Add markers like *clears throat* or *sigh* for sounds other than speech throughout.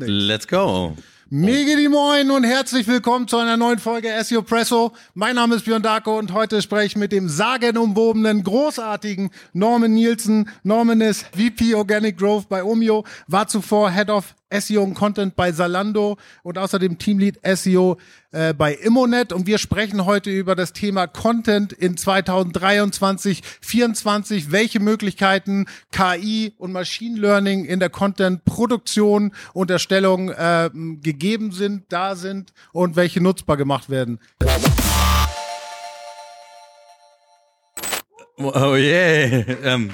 nichts. Let's go. Mega die Moin und herzlich willkommen zu einer neuen Folge SEO Presso. Mein Name ist Björn Darko und heute spreche ich mit dem sagenumwobenen, großartigen Norman Nielsen. Norman ist VP Organic Growth bei Omio, war zuvor Head of SEO und Content bei Salando und außerdem Teamlead SEO äh, bei Immonet. Und wir sprechen heute über das Thema Content in 2023, 2024, welche Möglichkeiten KI und Machine Learning in der Content-Produktion und Erstellung äh, gegeben sind, da sind und welche nutzbar gemacht werden. Oh yeah. Ähm,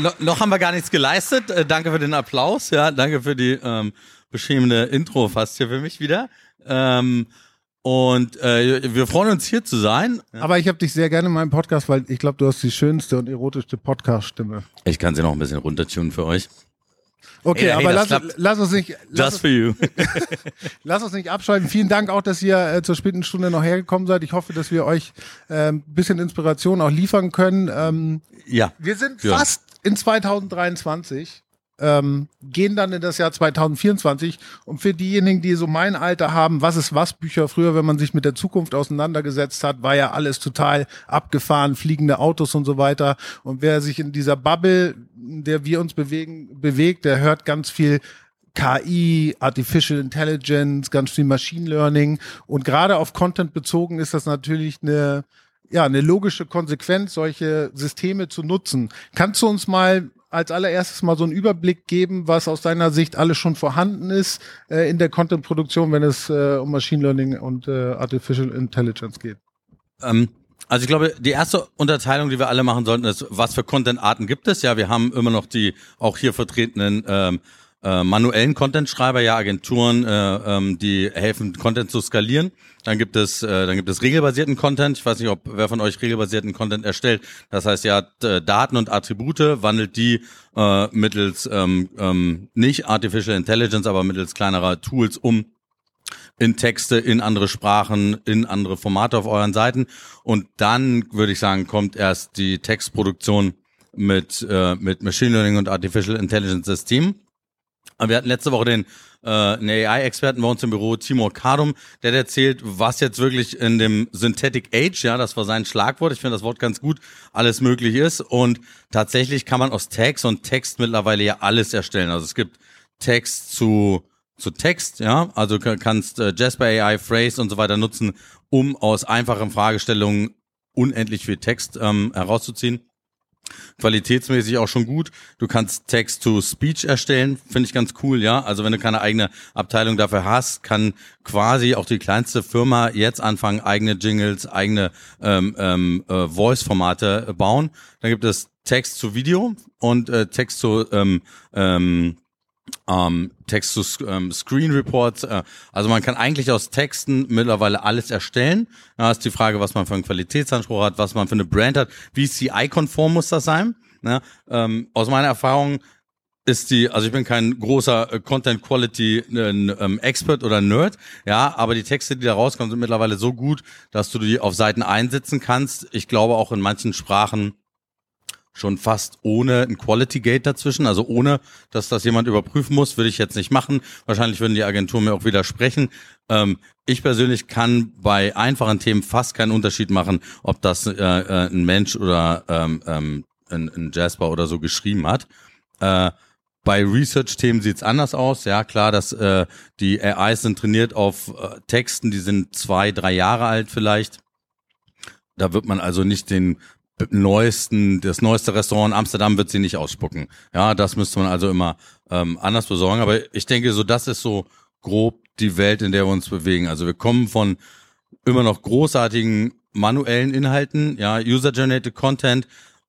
no, noch haben wir gar nichts geleistet. Äh, danke für den Applaus. Ja, danke für die ähm, beschämende Intro fast hier für mich wieder. Ähm, und äh, wir freuen uns hier zu sein. Aber ich habe dich sehr gerne in meinem Podcast, weil ich glaube, du hast die schönste und erotischste Podcast-Stimme. Ich kann sie noch ein bisschen runtertunen für euch. Okay, Ey, aber hey, lass, lass uns nicht. Lass Just for you. *laughs* Lass uns nicht abschalten. Vielen Dank auch, dass ihr äh, zur späten Stunde noch hergekommen seid. Ich hoffe, dass wir euch äh, ein bisschen Inspiration auch liefern können. Ähm, ja. wir sind Ja. fast in 2023, ähm, gehen dann in das Jahr 2024. Und für diejenigen, die so mein Alter haben, was ist was Bücher früher, wenn man sich mit der Zukunft auseinandergesetzt hat, war ja alles total abgefahren, fliegende Autos und so weiter. Und wer sich in dieser Bubble, in der wir uns bewegen, bewegt, der hört ganz viel KI, Artificial Intelligence, ganz viel Machine Learning und gerade auf Content bezogen ist das natürlich eine ja, eine logische Konsequenz, solche Systeme zu nutzen. Kannst du uns mal als allererstes mal so einen Überblick geben, was aus deiner Sicht alles schon vorhanden ist äh, in der Content-Produktion, wenn es äh, um Machine Learning und äh, Artificial Intelligence geht? Ähm, also ich glaube, die erste Unterteilung, die wir alle machen sollten, ist, was für Content-Arten gibt es? Ja, wir haben immer noch die auch hier vertretenen ähm, äh, manuellen Content-Schreiber, ja, Agenturen, äh, ähm, die helfen, Content zu skalieren. Dann gibt es, äh, dann gibt es regelbasierten Content. Ich weiß nicht, ob wer von euch regelbasierten Content erstellt. Das heißt, ja, d- Daten und Attribute wandelt die äh, mittels ähm, ähm, nicht Artificial Intelligence, aber mittels kleinerer Tools um in Texte, in andere Sprachen, in andere Formate auf euren Seiten. Und dann würde ich sagen, kommt erst die Textproduktion mit, äh, mit Machine Learning und Artificial Intelligence Systemen. Aber Wir hatten letzte Woche den äh, einen AI-Experten bei uns im Büro, Timur Kadum, der erzählt, was jetzt wirklich in dem Synthetic Age, ja, das war sein Schlagwort, ich finde das Wort ganz gut, alles möglich ist. Und tatsächlich kann man aus Text und Text mittlerweile ja alles erstellen. Also es gibt Text zu zu Text, ja, also kannst äh, Jasper AI, Phrase und so weiter nutzen, um aus einfachen Fragestellungen unendlich viel Text ähm, herauszuziehen. Qualitätsmäßig auch schon gut. Du kannst Text-to-Speech erstellen, finde ich ganz cool, ja. Also wenn du keine eigene Abteilung dafür hast, kann quasi auch die kleinste Firma jetzt anfangen, eigene Jingles, eigene ähm, ähm, äh, Voice-Formate äh, bauen. Dann gibt es Text zu Video und äh, Text zu ähm, ähm, ähm, Text zu Sc- ähm. Äh, also man kann eigentlich aus Texten mittlerweile alles erstellen. Da ist die Frage, was man für einen Qualitätsanspruch hat, was man für eine Brand hat. Wie CI-konform muss das sein? Ne? Ähm, aus meiner Erfahrung ist die, also ich bin kein großer äh, Content Quality äh, ähm, Expert oder Nerd, ja, aber die Texte, die da rauskommen, sind mittlerweile so gut, dass du die auf Seiten einsetzen kannst. Ich glaube auch in manchen Sprachen schon fast ohne ein Quality Gate dazwischen, also ohne, dass das jemand überprüfen muss, würde ich jetzt nicht machen. Wahrscheinlich würden die Agenturen mir auch widersprechen. Ähm, ich persönlich kann bei einfachen Themen fast keinen Unterschied machen, ob das äh, äh, ein Mensch oder ähm, ähm, ein, ein Jasper oder so geschrieben hat. Äh, bei Research-Themen sieht's anders aus. Ja, klar, dass äh, die AIs sind trainiert auf äh, Texten, die sind zwei, drei Jahre alt vielleicht. Da wird man also nicht den neuesten, das neueste Restaurant in Amsterdam wird sie nicht ausspucken. Ja, das müsste man also immer ähm, anders besorgen. Aber ich denke, so das ist so grob die Welt, in der wir uns bewegen. Also wir kommen von immer noch großartigen manuellen Inhalten, ja, User-Generated Content,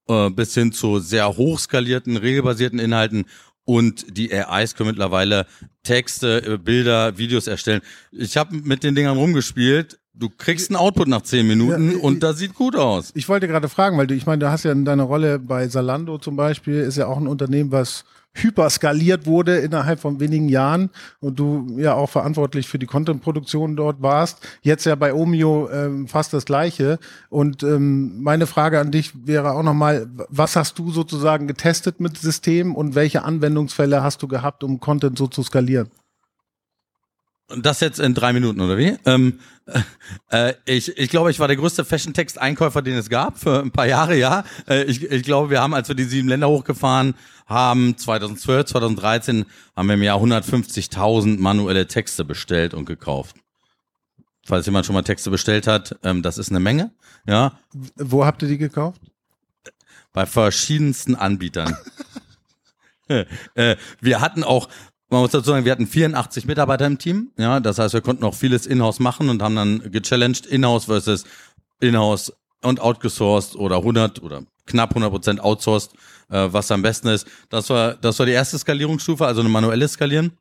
äh, bis hin zu sehr hochskalierten, regelbasierten Inhalten und die AIs können mittlerweile Texte, äh, Bilder, Videos erstellen. Ich habe mit den Dingern rumgespielt. Du kriegst einen Output nach zehn Minuten Ja, und das sieht gut aus. Ich wollte gerade fragen, weil du, ich meine, du hast ja in deiner Rolle bei Salando zum Beispiel, ist ja auch ein Unternehmen, was hyperskaliert wurde innerhalb von wenigen Jahren und du ja auch verantwortlich für die Content-Produktion dort warst. Jetzt ja bei Omio ähm, fast das Gleiche. Und ähm, meine Frage an dich wäre auch nochmal, was hast du sozusagen getestet mit Systemen und welche Anwendungsfälle hast du gehabt, um Content so zu skalieren? Das jetzt in drei Minuten, oder wie? Ähm, äh, ich, ich glaube, ich war der größte Fashion-Text-Einkäufer, den es gab, für ein paar Jahre, ja. Äh, ich, ich glaube, wir haben, als wir die sieben Länder hochgefahren haben, 2012, 2013, haben wir im Jahr 150.000 manuelle Texte bestellt und gekauft. Falls jemand schon mal Texte bestellt hat, ähm, das ist eine Menge, ja. Wo habt ihr die gekauft? Bei verschiedensten Anbietern. *laughs* äh, wir hatten auch man muss dazu sagen, wir hatten 84 Mitarbeiter im Team. Ja, das heißt, wir konnten auch vieles in-house machen und haben dann gechallenged in-house versus in-house und outgesourced oder 100 oder knapp 100 Prozent outsourced, äh, was am besten ist. Das war, das war die erste Skalierungsstufe, also eine manuelle Skalieren.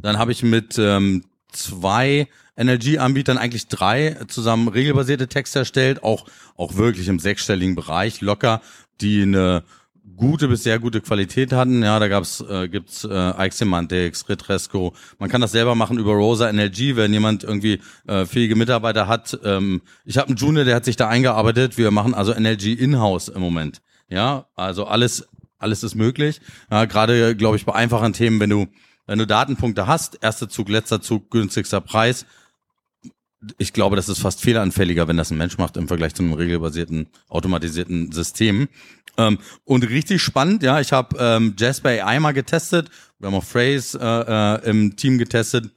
Dann habe ich mit ähm, zwei NLG-Anbietern, eigentlich drei, zusammen regelbasierte Texte erstellt, auch, auch wirklich im sechsstelligen Bereich, locker, die eine gute bis sehr gute Qualität hatten. Ja, da gab's äh, gibt's äh, Ike Semantics, Retresco. Man kann das selber machen über Rosa NLG, wenn jemand irgendwie äh, fähige Mitarbeiter hat. Ähm, ich habe einen Junior, der hat sich da eingearbeitet. Wir machen also NLG in-house im Moment. Ja, also alles alles ist möglich. Ja, gerade glaube ich bei einfachen Themen, wenn du wenn du Datenpunkte hast, erster Zug, letzter Zug, günstigster Preis, ich glaube, das ist fast fehleranfälliger, wenn das ein Mensch macht im Vergleich zu einem regelbasierten, automatisierten System. Ähm, und richtig spannend, ja, ich habe ähm, Jasper AI mal getestet, wir haben auch Phrase äh, äh, im Team getestet.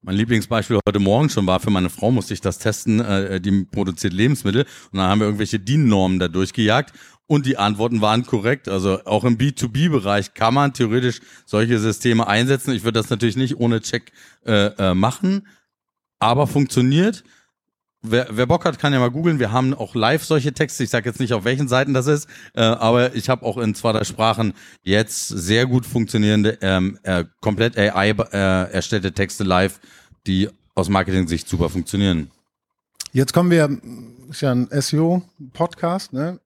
Mein Lieblingsbeispiel heute Morgen schon war, für meine Frau musste ich das testen, äh, die produziert Lebensmittel und dann haben wir irgendwelche DIN-Normen da durchgejagt und die Antworten waren korrekt. Also auch im B2B-Bereich kann man theoretisch solche Systeme einsetzen. Ich würde das natürlich nicht ohne Check äh, äh, machen, aber funktioniert. Wer, wer Bock hat, kann ja mal googeln. Wir haben auch live solche Texte. Ich sage jetzt nicht, auf welchen Seiten das ist, äh, aber ich habe auch in zwei, drei Sprachen jetzt sehr gut funktionierende, ähm, äh, komplett AI äh, erstellte Texte live, die aus Marketing-Sicht super funktionieren. Jetzt kommen wir, ist ja ein SEO-Podcast, ne?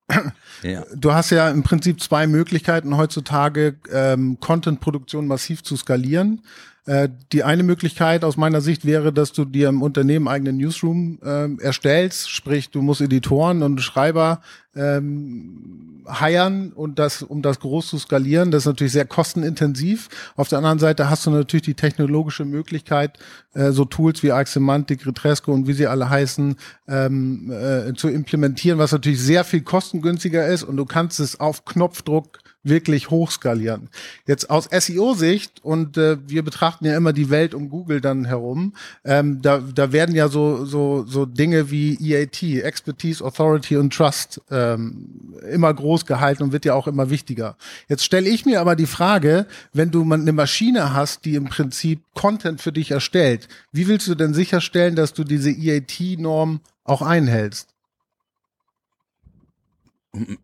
Ja. Du hast ja im Prinzip zwei Möglichkeiten heutzutage, ähm, Content-Produktion massiv zu skalieren. Äh, die eine Möglichkeit aus meiner Sicht wäre, dass du dir im Unternehmen eigenen Newsroom äh, erstellst, sprich du musst Editoren und Schreiber ähm, heiern und das, um das groß zu skalieren. Das ist natürlich sehr kostenintensiv. Auf der anderen Seite hast du natürlich die technologische Möglichkeit, äh, so Tools wie Axemantic, Retresco und wie sie alle heißen, ähm, äh, zu implementieren, was natürlich sehr viel kostengünstiger ist und du kannst es auf Knopfdruck wirklich hochskalieren. Jetzt aus SEO-Sicht und äh, wir betrachten ja immer die Welt um Google dann herum, ähm, da, da werden ja so, so, so Dinge wie EAT, Expertise, Authority und Trust ähm, immer groß gehalten und wird ja auch immer wichtiger. Jetzt stelle ich mir aber die Frage, wenn du eine Maschine hast, die im Prinzip Content für dich erstellt, wie willst du denn sicherstellen, dass du diese EAT-Norm auch einhältst?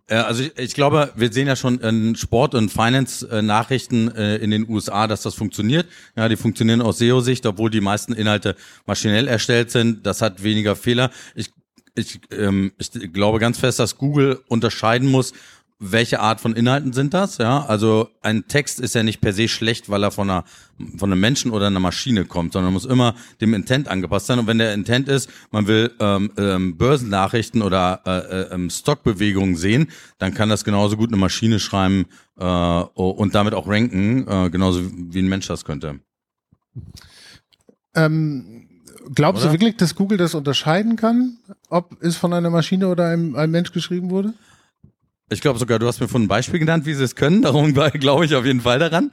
Also ich, ich, glaube, wir sehen ja schon in Sport- und Finance-Nachrichten äh, in den USA, dass das funktioniert. Ja, die funktionieren aus SEO-Sicht, obwohl die meisten Inhalte maschinell erstellt sind. Das hat weniger Fehler. Ich, ich, ähm, ich glaube ganz fest, dass Google unterscheiden muss, welche Art von Inhalten sind das? Ja, also ein Text ist ja nicht per se schlecht, weil er von einer von einem Menschen oder einer Maschine kommt, sondern muss immer dem Intent angepasst sein. Und wenn der Intent ist, man will ähm, ähm, Börsennachrichten oder äh, äh, ähm, Stockbewegungen sehen, dann kann das genauso gut eine Maschine schreiben äh, und damit auch ranken, äh, genauso wie ein Mensch das könnte. Ähm, glaubst oder? du wirklich, dass Google das unterscheiden kann, ob es von einer Maschine oder einem, einem Mensch geschrieben wurde? Ich glaube sogar, du hast mir von einem Beispiel genannt, wie sie es können. Darum glaube ich auf jeden Fall daran.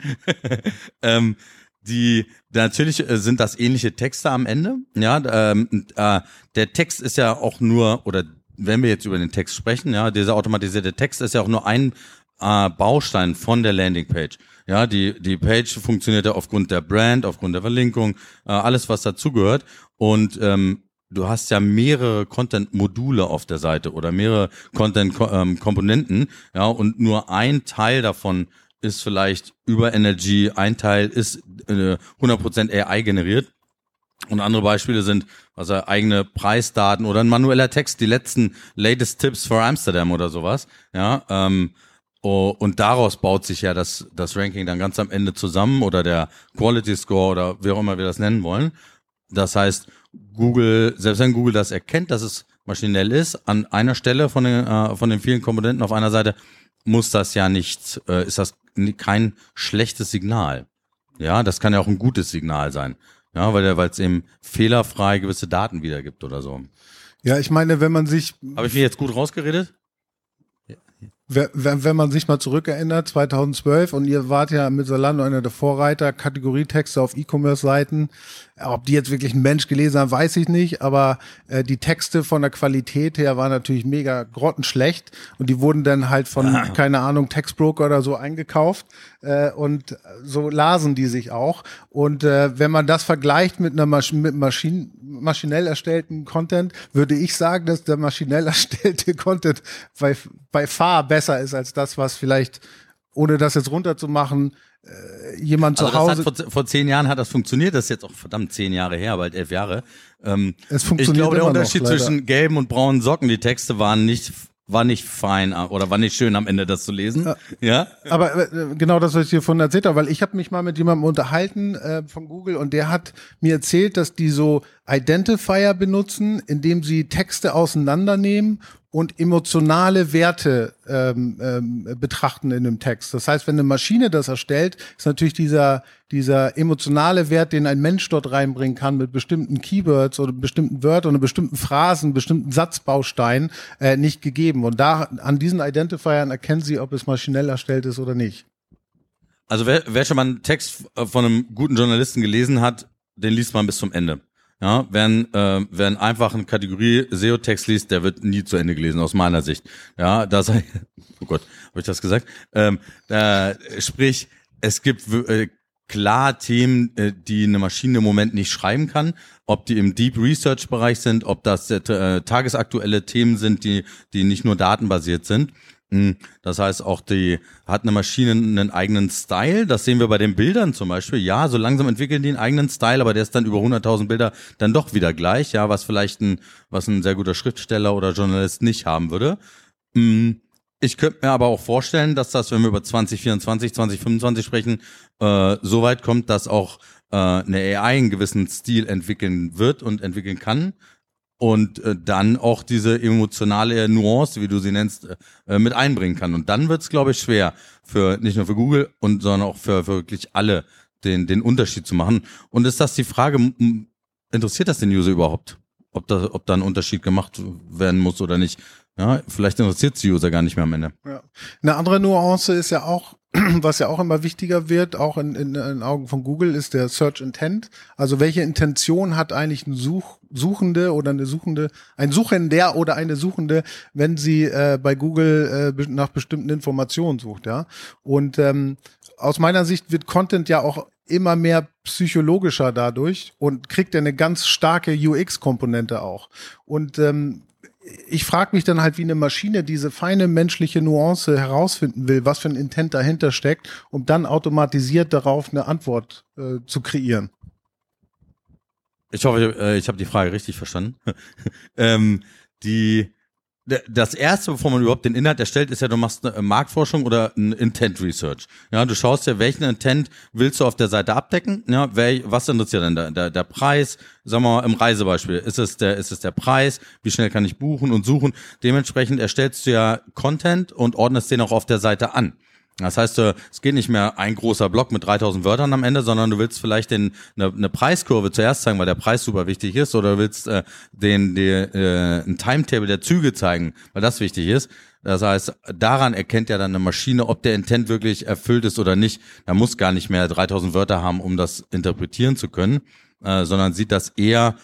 *laughs* ähm, die natürlich äh, sind das ähnliche Texte am Ende. Ja, ähm, äh, der Text ist ja auch nur oder wenn wir jetzt über den Text sprechen, ja, dieser automatisierte Text ist ja auch nur ein äh, Baustein von der Landingpage. Ja, die die Page funktioniert ja aufgrund der Brand, aufgrund der Verlinkung, äh, alles was dazugehört und ähm, du hast ja mehrere Content-Module auf der Seite oder mehrere Content-Komponenten, ja, und nur ein Teil davon ist vielleicht über Energy, ein Teil ist äh, 100% AI generiert. Und andere Beispiele sind, also eigene Preisdaten oder ein manueller Text, die letzten latest Tips for Amsterdam oder sowas, ja, ähm, oh, und daraus baut sich ja das, das Ranking dann ganz am Ende zusammen oder der Quality Score oder wie auch immer wir das nennen wollen. Das heißt, Google, selbst wenn Google das erkennt, dass es maschinell ist, an einer Stelle von den, äh, von den vielen Komponenten auf einer Seite, muss das ja nicht, äh, ist das kein schlechtes Signal. Ja, das kann ja auch ein gutes Signal sein. Ja, weil weil es eben fehlerfrei gewisse Daten wiedergibt oder so. Ja, ich meine, wenn man sich. Habe ich mich jetzt gut rausgeredet? wenn, wenn man sich mal zurückerinnert, 2012, und ihr wart ja mit Salando einer der Vorreiter, Kategorietexte auf E-Commerce-Seiten. Ob die jetzt wirklich ein Mensch gelesen haben, weiß ich nicht, aber äh, die Texte von der Qualität her waren natürlich mega grottenschlecht und die wurden dann halt von, ah. keine Ahnung, Textbroker oder so eingekauft äh, und so lasen die sich auch. Und äh, wenn man das vergleicht mit einer Masch mit Maschinen, maschinell erstellten Content, würde ich sagen, dass der maschinell *laughs* erstellte Content bei, bei far besser ist als das, was vielleicht, ohne das jetzt runterzumachen, äh, jemand also zu Hause. Vor, vor, zehn Jahren hat das funktioniert, das ist jetzt auch verdammt zehn Jahre her, bald elf Jahre. Ähm, es funktioniert ich glaube, der Unterschied noch, zwischen gelben und braunen Socken, die Texte waren nicht war nicht fein oder war nicht schön am Ende das zu lesen. Ja. ja? Aber äh, genau das, was ich dir von erzählt habe, weil ich habe mich mal mit jemandem unterhalten äh, von Google und der hat mir erzählt, dass die so Identifier benutzen, indem sie Texte auseinandernehmen und emotionale Werte ähm, ähm, betrachten in dem Text. Das heißt, wenn eine Maschine das erstellt, ist natürlich dieser, dieser emotionale Wert, den ein Mensch dort reinbringen kann mit bestimmten Keywords oder bestimmten Wörtern oder bestimmten Phrasen, bestimmten Satzbausteinen äh, nicht gegeben. Und da an diesen Identifiern erkennen Sie, ob es maschinell erstellt ist oder nicht. Also wer, wer schon mal einen Text von einem guten Journalisten gelesen hat, den liest man bis zum Ende. Ja, wer, äh, wer einen einfachen Kategorie SEO-Text liest, der wird nie zu Ende gelesen, aus meiner Sicht. Ja, da sei, *laughs* oh Gott, habe ich das gesagt? Ähm, äh, sprich, es gibt äh, klar Themen, äh, die eine Maschine im Moment nicht schreiben kann, ob die im Deep Research Bereich sind, ob das äh, tagesaktuelle Themen sind, die die nicht nur datenbasiert sind. Hm, das heißt, auch die hat eine Maschine einen eigenen Style. Das sehen wir bei den Bildern zum Beispiel. Ja, so langsam entwickeln die einen eigenen Style, aber der ist dann über 100.000 Bilder dann doch wieder gleich. Ja, was vielleicht ein, was ein sehr guter Schriftsteller oder Journalist nicht haben würde. Hm, ich könnte mir aber auch vorstellen, dass das, wenn wir über 2024, 2025 sprechen, äh, so weit kommt, dass auch äh, eine AI einen gewissen Stil entwickeln wird und entwickeln kann und äh, dann auch diese emotionale Nuance, wie du sie nennst, äh, mit einbringen kann. Und dann wird es, glaube ich, schwer für nicht nur für Google und sondern auch für, für wirklich alle den den Unterschied zu machen. Und ist das die Frage? Interessiert das den User überhaupt, ob da ob da ein Unterschied gemacht werden muss oder nicht? Ja, vielleicht interessiert die User gar nicht mehr am Ende. Ja. Eine andere Nuance ist ja auch, *clears throat* was ja auch immer wichtiger wird, auch in, in, in Augen von Google, ist der Search Intent. Also welche Intention hat eigentlich ein Such, Suchende oder eine Suchende, ein Suchender oder eine Suchende, wenn sie äh, bei Google äh, nach bestimmten Informationen sucht, ja. Und ähm, aus meiner Sicht wird Content ja auch immer mehr psychologischer dadurch und kriegt ja eine ganz starke UX-Komponente auch. Und ähm, ich frage mich dann halt, wie eine Maschine diese feine menschliche Nuance herausfinden will, was für ein Intent dahinter steckt, um dann automatisiert darauf eine Antwort äh, zu kreieren. Ich hoffe, äh, ich habe die Frage richtig verstanden. *laughs* ähm, die das erste, bevor man überhaupt den Inhalt erstellt, ist ja, du machst eine Marktforschung oder ein Intent Research. Ja, du schaust ja, welchen Intent willst du auf der Seite abdecken? Ja, wer, was interessiert denn der, der, der Preis? Sagen wir mal im Reisebeispiel. Ist es der, ist es der Preis? Wie schnell kann ich buchen und suchen? Dementsprechend erstellst du ja Content und ordnest den auch auf der Seite an. Das heißt, äh, es geht nicht mehr ein großer Block mit 3000 Wörtern am Ende, sondern du willst vielleicht den, eine, eine Preiskurve zuerst zeigen, weil der Preis super wichtig ist, oder du willst äh, den, den äh, ein Timetable der Züge zeigen, weil das wichtig ist. Das heißt, daran erkennt ja dann eine Maschine, ob der Intent wirklich erfüllt ist oder nicht. Da muss gar nicht mehr 3000 Wörter haben, um das interpretieren zu können, äh, sondern sieht das eher,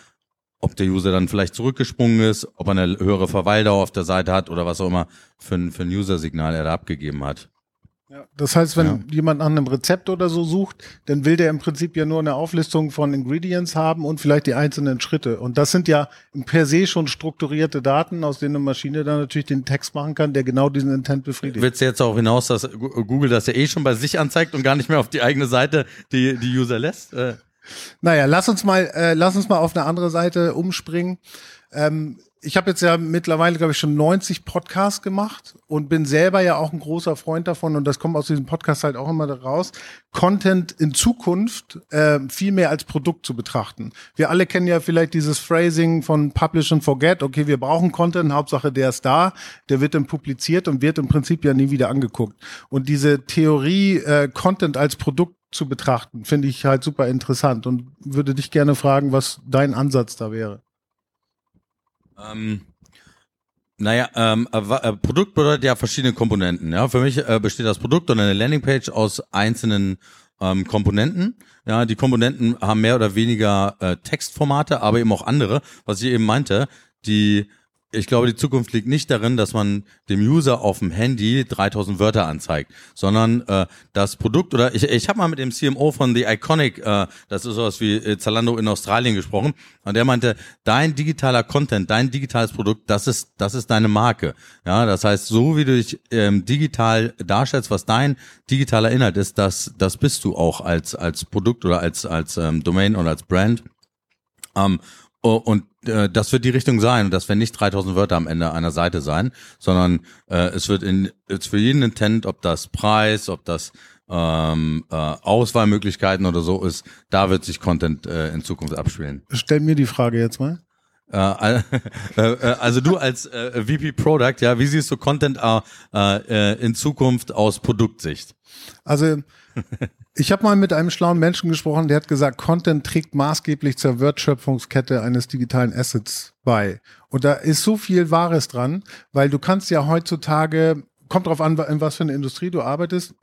ob der User dann vielleicht zurückgesprungen ist, ob er eine höhere Verweildauer auf der Seite hat oder was auch immer für ein, für ein User-Signal er da abgegeben hat. Ja, das heißt, wenn ja. jemand nach einem Rezept oder so sucht, dann will der im Prinzip ja nur eine Auflistung von Ingredients haben und vielleicht die einzelnen Schritte. Und das sind ja per se schon strukturierte Daten, aus denen eine Maschine dann natürlich den Text machen kann, der genau diesen Intent befriedigt. Willst du jetzt auch hinaus, dass Google das ja eh schon bei sich anzeigt und gar nicht mehr auf die eigene Seite die, die User lässt? Äh. Naja, lass uns mal, äh, lass uns mal auf eine andere Seite umspringen. Ähm, ich habe jetzt ja mittlerweile, glaube ich, schon 90 Podcasts gemacht und bin selber ja auch ein großer Freund davon und das kommt aus diesem Podcast halt auch immer raus, Content in Zukunft äh, viel mehr als Produkt zu betrachten. Wir alle kennen ja vielleicht dieses Phrasing von Publish and Forget. Okay, wir brauchen Content, Hauptsache der ist da, der wird dann publiziert und wird im Prinzip ja nie wieder angeguckt. Und diese Theorie, äh, Content als Produkt zu betrachten, finde ich halt super interessant und würde dich gerne fragen, was dein Ansatz da wäre. Ähm, naja, ähm, äh, äh, Produkt bedeutet ja verschiedene Komponenten. Ja, für mich äh, besteht das Produkt und eine Landingpage aus einzelnen ähm, Komponenten. Ja, die Komponenten haben mehr oder weniger äh, Textformate, aber eben auch andere, was ich eben meinte. Die ich glaube, die Zukunft liegt nicht darin, dass man dem User auf dem Handy 3000 Wörter anzeigt, sondern äh, das Produkt oder ich, ich habe mal mit dem CMO von The Iconic, äh, das ist sowas wie äh, Zalando in Australien gesprochen, und der meinte, dein digitaler Content, dein digitales Produkt, das ist das ist deine Marke. Ja, das heißt, so wie du dich ähm, digital darstellst, was dein digitaler Inhalt ist, das das bist du auch als als Produkt oder als als ähm, Domain oder als Brand. Ähm, und das wird die Richtung sein. Und das werden nicht 3000 Wörter am Ende einer Seite sein, sondern äh, es wird in, jetzt für jeden Intent, ob das Preis, ob das ähm, äh, Auswahlmöglichkeiten oder so ist, da wird sich Content äh, in Zukunft abspielen. Stell mir die Frage jetzt mal. Äh, äh, äh, also du als äh, VP Product, ja, wie siehst du Content äh, in Zukunft aus Produktsicht? Also ich habe mal mit einem schlauen Menschen gesprochen, der hat gesagt, Content trägt maßgeblich zur Wertschöpfungskette eines digitalen Assets bei. Und da ist so viel Wahres dran, weil du kannst ja heutzutage, kommt drauf an, in was für eine Industrie du arbeitest,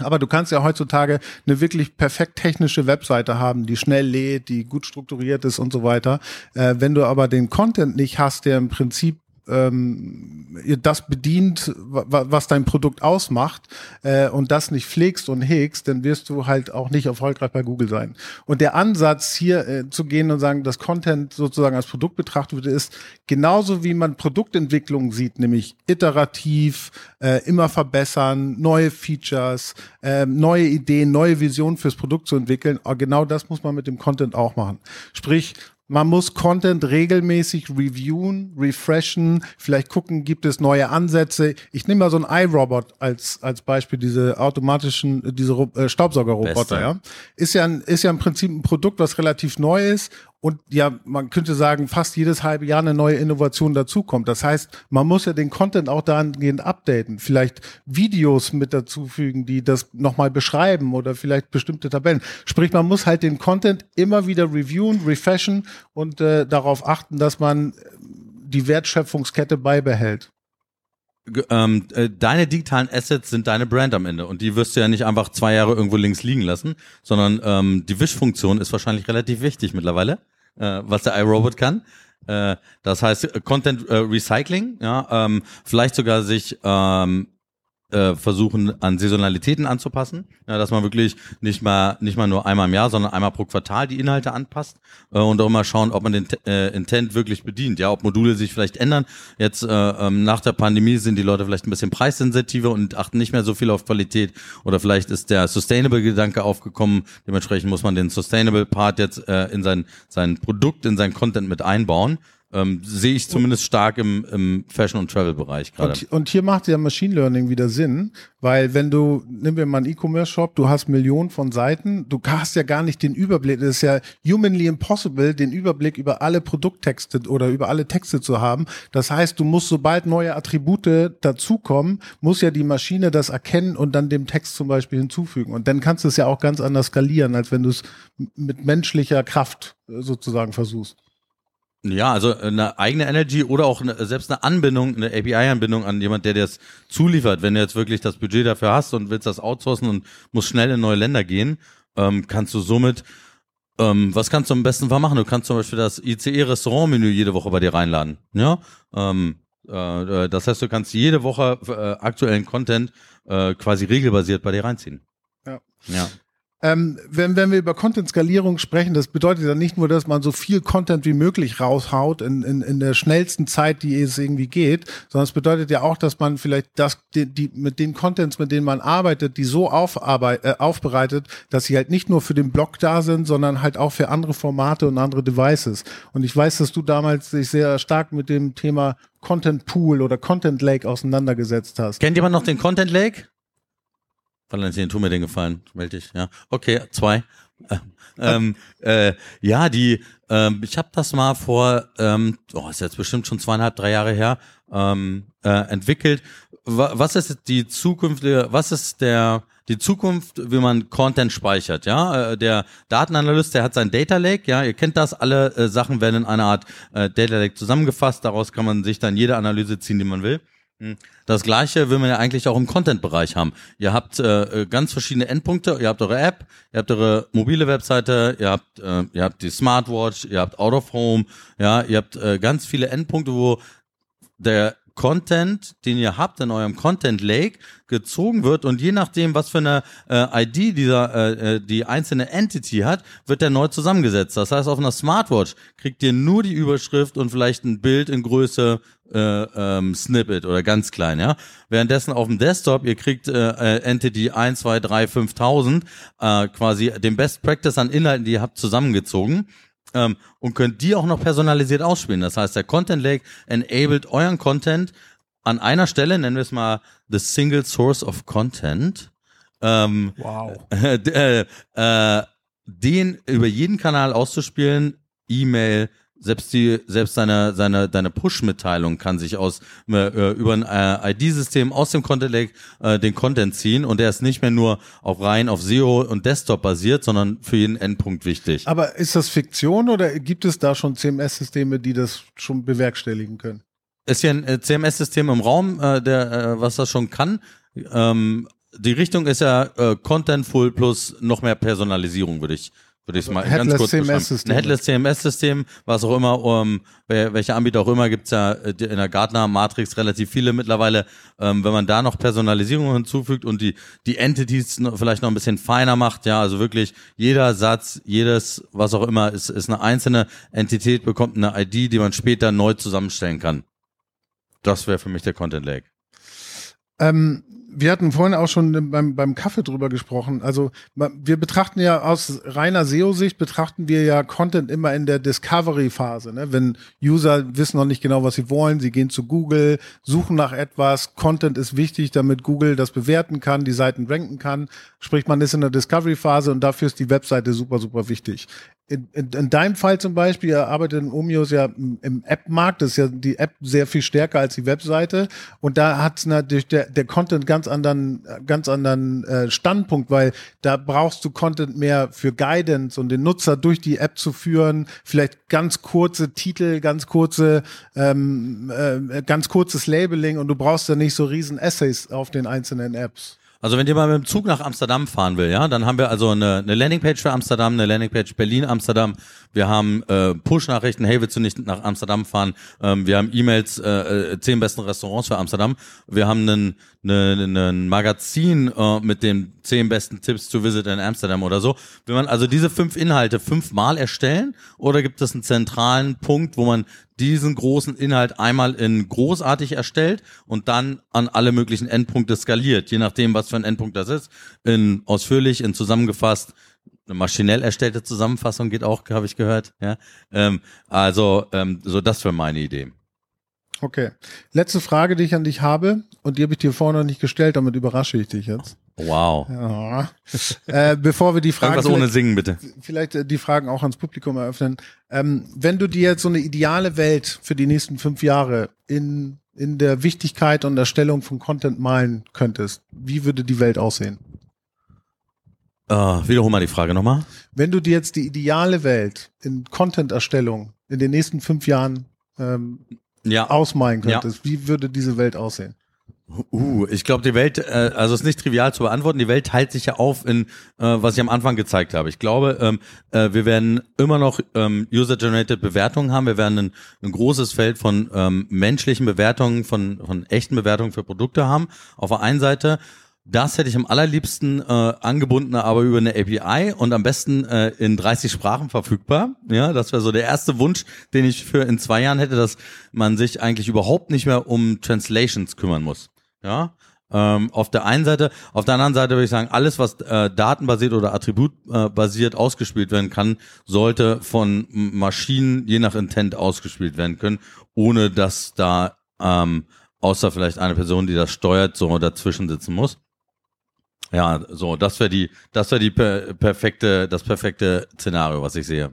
aber du kannst ja heutzutage eine wirklich perfekt technische Webseite haben, die schnell lädt, die gut strukturiert ist und so weiter. Äh, wenn du aber den Content nicht hast, der im Prinzip ähm, das bedient, was dein Produkt ausmacht äh, und das nicht pflegst und hegst, dann wirst du halt auch nicht erfolgreich bei Google sein. Und der Ansatz hier äh, zu gehen und sagen, dass Content sozusagen als Produkt betrachtet wird, ist genauso wie man Produktentwicklung sieht, nämlich iterativ, äh, immer verbessern, neue Features, äh, neue Ideen, neue Visionen fürs Produkt zu entwickeln. Aber genau das muss man mit dem Content auch machen. Sprich, man muss Content regelmäßig reviewen, refreshen, vielleicht gucken, gibt es neue Ansätze. Ich nehme mal so ein iRobot als, als Beispiel, diese automatischen, diese äh, Staubsaugerroboter, ja. Ist ja, ein, ist ja im Prinzip ein Produkt, was relativ neu ist und ja, man könnte sagen, fast jedes halbe Jahr eine neue Innovation dazukommt. Das heißt, man muss ja den Content auch dahingehend updaten, vielleicht Videos mit dazufügen, die das nochmal beschreiben oder vielleicht bestimmte Tabellen. Sprich, man muss halt den Content immer wieder reviewen, refreshen und äh, darauf achten, dass man die Wertschöpfungskette beibehält. Ähm, äh, deine digitalen Assets sind deine Brand am Ende und die wirst du ja nicht einfach zwei Jahre irgendwo links liegen lassen, sondern ähm, die Wischfunktion ist wahrscheinlich relativ wichtig mittlerweile äh, was der iRobot kann. Äh, das heißt Content äh, Recycling, ja, ähm, vielleicht sogar sich ähm, äh, versuchen an Saisonalitäten anzupassen, ja, dass man wirklich nicht mal nicht mal nur einmal im Jahr, sondern einmal pro Quartal die Inhalte anpasst äh, und auch mal schauen, ob man den äh, Intent wirklich bedient, ja, ob Module sich vielleicht ändern. Jetzt äh, ähm, nach der Pandemie sind die Leute vielleicht ein bisschen preissensitiver und achten nicht mehr so viel auf Qualität oder vielleicht ist der Sustainable Gedanke aufgekommen. Dementsprechend muss man den Sustainable Part jetzt äh, in sein sein Produkt, in sein Content mit einbauen. Ähm, sehe ich zumindest stark im, im Fashion- und Travel-Bereich gerade. Und, und, hier macht ja Machine Learning wieder Sinn, weil wenn du, nehmen wir mal einen E-Commerce-Shop, du hast Millionen von Seiten, du hast ja gar nicht den Überblick, das ist ja humanly impossible, den Überblick über alle Produkttexte oder über alle Texte zu haben. Das heißt, du musst, sobald neue Attribute dazukommen, muss ja die Maschine das erkennen und dann dem Text zum Beispiel hinzufügen. Und dann kannst du es ja auch ganz anders skalieren, als wenn du es mit menschlicher Kraft äh, sozusagen versuchst. Ja, also eine eigene Energy oder auch eine, selbst eine Anbindung, eine API-Anbindung an jemand, der dir das zuliefert. Wenn du jetzt wirklich das Budget dafür hast und willst das outsourcen und musst schnell in neue Länder gehen, ähm, kannst du somit, ähm, was kannst du am besten machen? Du kannst zum Beispiel das ICE-Restaurant-Menü jede Woche bei dir reinladen. Ja, ähm, äh, das heißt, du kannst jede Woche äh, aktuellen Content äh, quasi regelbasiert bei dir reinziehen. Ja. Ja. Ähm, wenn, wenn wir über Content-Skalierung sprechen, das bedeutet ja nicht nur, dass man so viel Content wie möglich raushaut in, in, in der schnellsten Zeit, die es irgendwie geht, sondern es bedeutet ja auch, dass man vielleicht das, die, die mit den Contents, mit denen man arbeitet, die so aufarbeit, äh, aufbereitet, dass sie halt nicht nur für den Blog da sind, sondern halt auch für andere Formate und andere Devices. Und ich weiß, dass du damals dich sehr stark mit dem Thema Content Pool oder Content Lake auseinandergesetzt hast. Kennt jemand noch den Content Lake? Valentin, tu mir den Gefallen, melde dich, ja. Okay, zwei. ähm, äh, ja, die, ähm, ich habe das mal vor, ähm, oh, ist jetzt bestimmt schon zweieinhalb, drei Jahre her, ähm, äh, entwickelt. Was ist die zukünftige, was ist der, die Zukunft, wie man Content speichert, ja? Äh, der Datenanalyst, der hat sein Data Lake, ja, ihr kennt das, alle äh, Sachen werden in einer Art äh, Data Lake zusammengefasst, daraus kann man sich dann jede Analyse ziehen, die man will. Hm. Das gleiche will man ja eigentlich auch im Content-Bereich haben. Ihr habt äh, äh, ganz verschiedene Endpunkte. Ihr habt eure App, ihr habt eure mobile Webseite, ihr habt, äh, ihr habt die Smartwatch, ihr habt Out of Home, ja, ihr habt äh, ganz viele Endpunkte, wo der Content, den ihr habt in eurem Content Lake, gezogen wird und je nachdem, was für eine äh, ID dieser äh, äh, die einzelne Entity hat, wird der neu zusammengesetzt. Das heißt, auf einer Smartwatch kriegt ihr nur die Überschrift und vielleicht ein Bild in Größe äh, ähm, Snippet oder ganz klein, ja. Währenddessen auf dem Desktop, ihr kriegt äh, äh Entity 1, 2, 3, 5000, äh, quasi den Best Practice an Inhalten, die ihr habt, zusammengezogen ähm, und könnt die auch noch personalisiert ausspielen. Das heißt, der Content Lake enabled euren Content an einer Stelle, nennen wir es mal the single source of content. Ähm, wow. *laughs* Äh, äh, den über jeden Kanal auszuspielen, E-Mail, selbst die, selbst seine, seine, deine Push-Mitteilung kann sich aus, äh, über ein äh, ID-System aus dem Content Lake äh, den Content ziehen und der ist nicht mehr nur auf rein auf SEO und Desktop basiert, sondern für jeden Endpunkt wichtig. Aber ist das Fiktion oder gibt es da schon CMS-Systeme, die das schon bewerkstelligen können? Ist hier ein äh, CMS-System im Raum, äh, der, äh, was das schon kann. Ähm, die Richtung ist ja äh, Contentful plus noch mehr Personalisierung, würde ich würde ich es mal Headless ganz kurz CMS. Ein Headless CMS-System, was auch immer, um, welche Anbieter auch immer, gibt's ja äh, in der Gartner-Matrix relativ viele mittlerweile. Ähm, wenn man da noch Personalisierung hinzufügt und die, die Entities vielleicht noch ein bisschen feiner macht, ja, also wirklich jeder Satz, jedes, was auch immer, ist, ist eine einzelne Entität, bekommt eine ID, die man später neu zusammenstellen kann. Das wäre für mich der Content Lake. Ähm, wir hatten vorhin auch schon beim, beim Kaffee drüber gesprochen. Also wir betrachten ja aus reiner SEO-Sicht betrachten wir ja Content immer in der Discovery-Phase. Ne? Wenn User wissen noch nicht genau, was sie wollen, sie gehen zu Google, suchen nach etwas. Content ist wichtig, damit Google das bewerten kann, die Seiten ranken kann. Sprich, man ist in der Discovery-Phase und dafür ist die Webseite super, super wichtig in, in, in deinem Fall zum Beispiel, arbeitet in Omios ja im App-Markt, das ist ja die App sehr viel stärker als die Webseite und da hat natürlich der, der Content ganz anderen, ganz anderen äh, Standpunkt, weil da brauchst du Content mehr für Guidance und den Nutzer durch die App zu führen, vielleicht ganz kurze Titel, ganz kurze, ähm, äh, ganz kurzes Labeling und du brauchst ja nicht so riesen Essays auf den einzelnen Apps. Also wenn mal mit dem Zug nach Amsterdam fahren will, ja, dann haben wir also eine, eine Landingpage für Amsterdam, eine Landingpage Berlin, Amsterdam. Wir haben äh, Push-Nachrichten, hey, willst du nicht nach Amsterdam fahren? Ähm, wir haben E-Mails, äh, äh, zehn besten Restaurants für Amsterdam. Wir haben einen, einen, einen Magazin äh, mit den zehn besten Tipps to visit in Amsterdam oder so. Will man also diese fünf Inhalte fünfmal erstellen oder gibt es einen zentralen Punkt, wo man diesen großen Inhalt einmal in großartig erstellt und dann an alle möglichen Endpunkte skaliert, je nachdem, was für ein Endpunkt das ist, in ausführlich, in zusammengefasst, eine maschinell erstellte Zusammenfassung geht auch, habe ich gehört. Ja, ähm, also ähm, so das für meine Idee. Okay. Letzte Frage, die ich an dich habe, und die habe ich dir vorher noch nicht gestellt, damit überrasche ich dich jetzt. Wow. Ja. äh, bevor wir die Fragen. Irgendwas ohne Singen, bitte. Vielleicht äh, die Fragen auch ans Publikum eröffnen. Ähm, wenn du dir jetzt so eine ideale Welt für die nächsten fünf Jahre in, in der Wichtigkeit und Erstellung von Content malen könntest, wie würde die Welt aussehen? Uh, wiederhol mal die Frage nochmal. Wenn du dir jetzt die ideale Welt in Content-Erstellung in den nächsten fünf Jahren ähm, ja. ausmalen könntest, ja. wie würde diese Welt aussehen? Uh, ich glaube, die Welt, äh, also ist nicht trivial zu beantworten. Die Welt teilt sich ja auf in, äh, was ich am Anfang gezeigt habe. Ich glaube, ähm, äh, wir werden immer noch ähm, User-Generated Bewertungen haben. Wir werden ein, ein großes Feld von ähm, menschlichen Bewertungen, von, von echten Bewertungen für Produkte haben. Auf der einen Seite das hätte ich am allerliebsten äh, angebunden, aber über eine API und am besten äh, in 30 Sprachen verfügbar. Ja, das wäre so der erste Wunsch, den ich für in zwei Jahren hätte, dass man sich eigentlich überhaupt nicht mehr um Translations kümmern muss. Ja, ähm, auf der einen Seite, auf der anderen Seite würde ich sagen, alles, was äh, datenbasiert oder attributbasiert ausgespielt werden kann, sollte von Maschinen je nach Intent ausgespielt werden können, ohne dass da ähm, außer vielleicht eine Person, die das steuert, so dazwischen sitzen muss. Ja, so, das wäre die, das wäre die per perfekte, das perfekte Szenario, was ich sehe.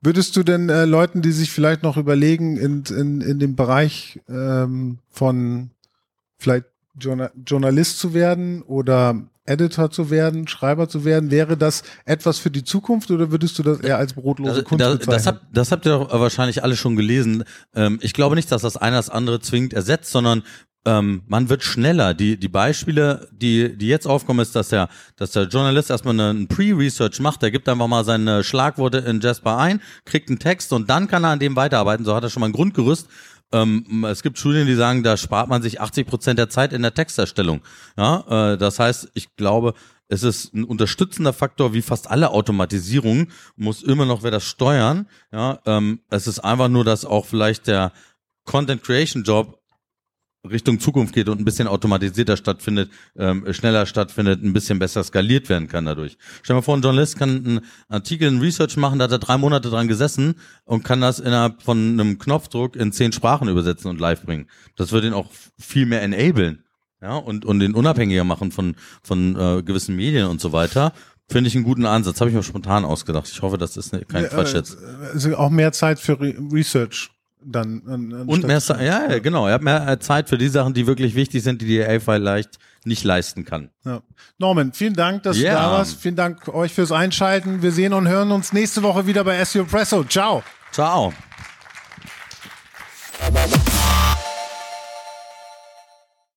Würdest du denn äh, Leuten, die sich vielleicht noch überlegen, in, in, in dem Bereich ähm, von vielleicht Journal Journalist zu werden oder Editor zu werden, Schreiber zu werden, wäre das etwas für die Zukunft oder würdest du das eher als brotlose das, Kunst das, bezeichnen? Das, hab, das habt ihr doch wahrscheinlich alle schon gelesen. Ähm, ich glaube nicht, dass das eine das andere zwingend ersetzt, sondern ähm, man wird schneller. Die, die Beispiele, die, die jetzt aufkommen, ist, dass der, dass der Journalist erstmal einen Pre-Research macht. Der gibt einfach mal seine Schlagworte in Jasper ein, kriegt einen Text und dann kann er an dem weiterarbeiten. So hat er schon mal ein Grundgerüst. Ähm, es gibt Studien, die sagen, da spart man sich 80 Prozent der Zeit in der Texterstellung. Ja, äh, das heißt, ich glaube, es ist ein unterstützender Faktor, wie fast alle Automatisierungen, muss immer noch wer das steuern. Ja, ähm, es ist einfach nur, dass auch vielleicht der Content Creation Job Richtung Zukunft geht und ein bisschen automatisierter stattfindet, ähm, schneller stattfindet, ein bisschen besser skaliert werden kann dadurch. Stell dir mal vor, ein Journalist kann einen Artikel, ein Research machen, da hat er drei Monate dran gesessen und kann das innerhalb von einem Knopfdruck in zehn Sprachen übersetzen und live bringen. Das wird ihn auch viel mehr enablen. Ja, und, und den unabhängiger machen von, von äh, gewissen Medien und so weiter. Finde ich einen guten Ansatz. Habe ich mir spontan ausgedacht. Ich hoffe, das ist ne, kein Quatsch jetzt. Also auch mehr Zeit für Re Research dann. dann und mehr Zeit, ja, ja, genau. Er hat mehr äh, Zeit für die Sachen, die wirklich wichtig sind, die die EA vielleicht nicht leisten kann. Ja. Norman, vielen Dank, dass yeah. du da warst. Vielen Dank euch fürs Einschalten. Wir sehen und hören uns nächste Woche wieder bei SEO Presso. Ciao. Ciao.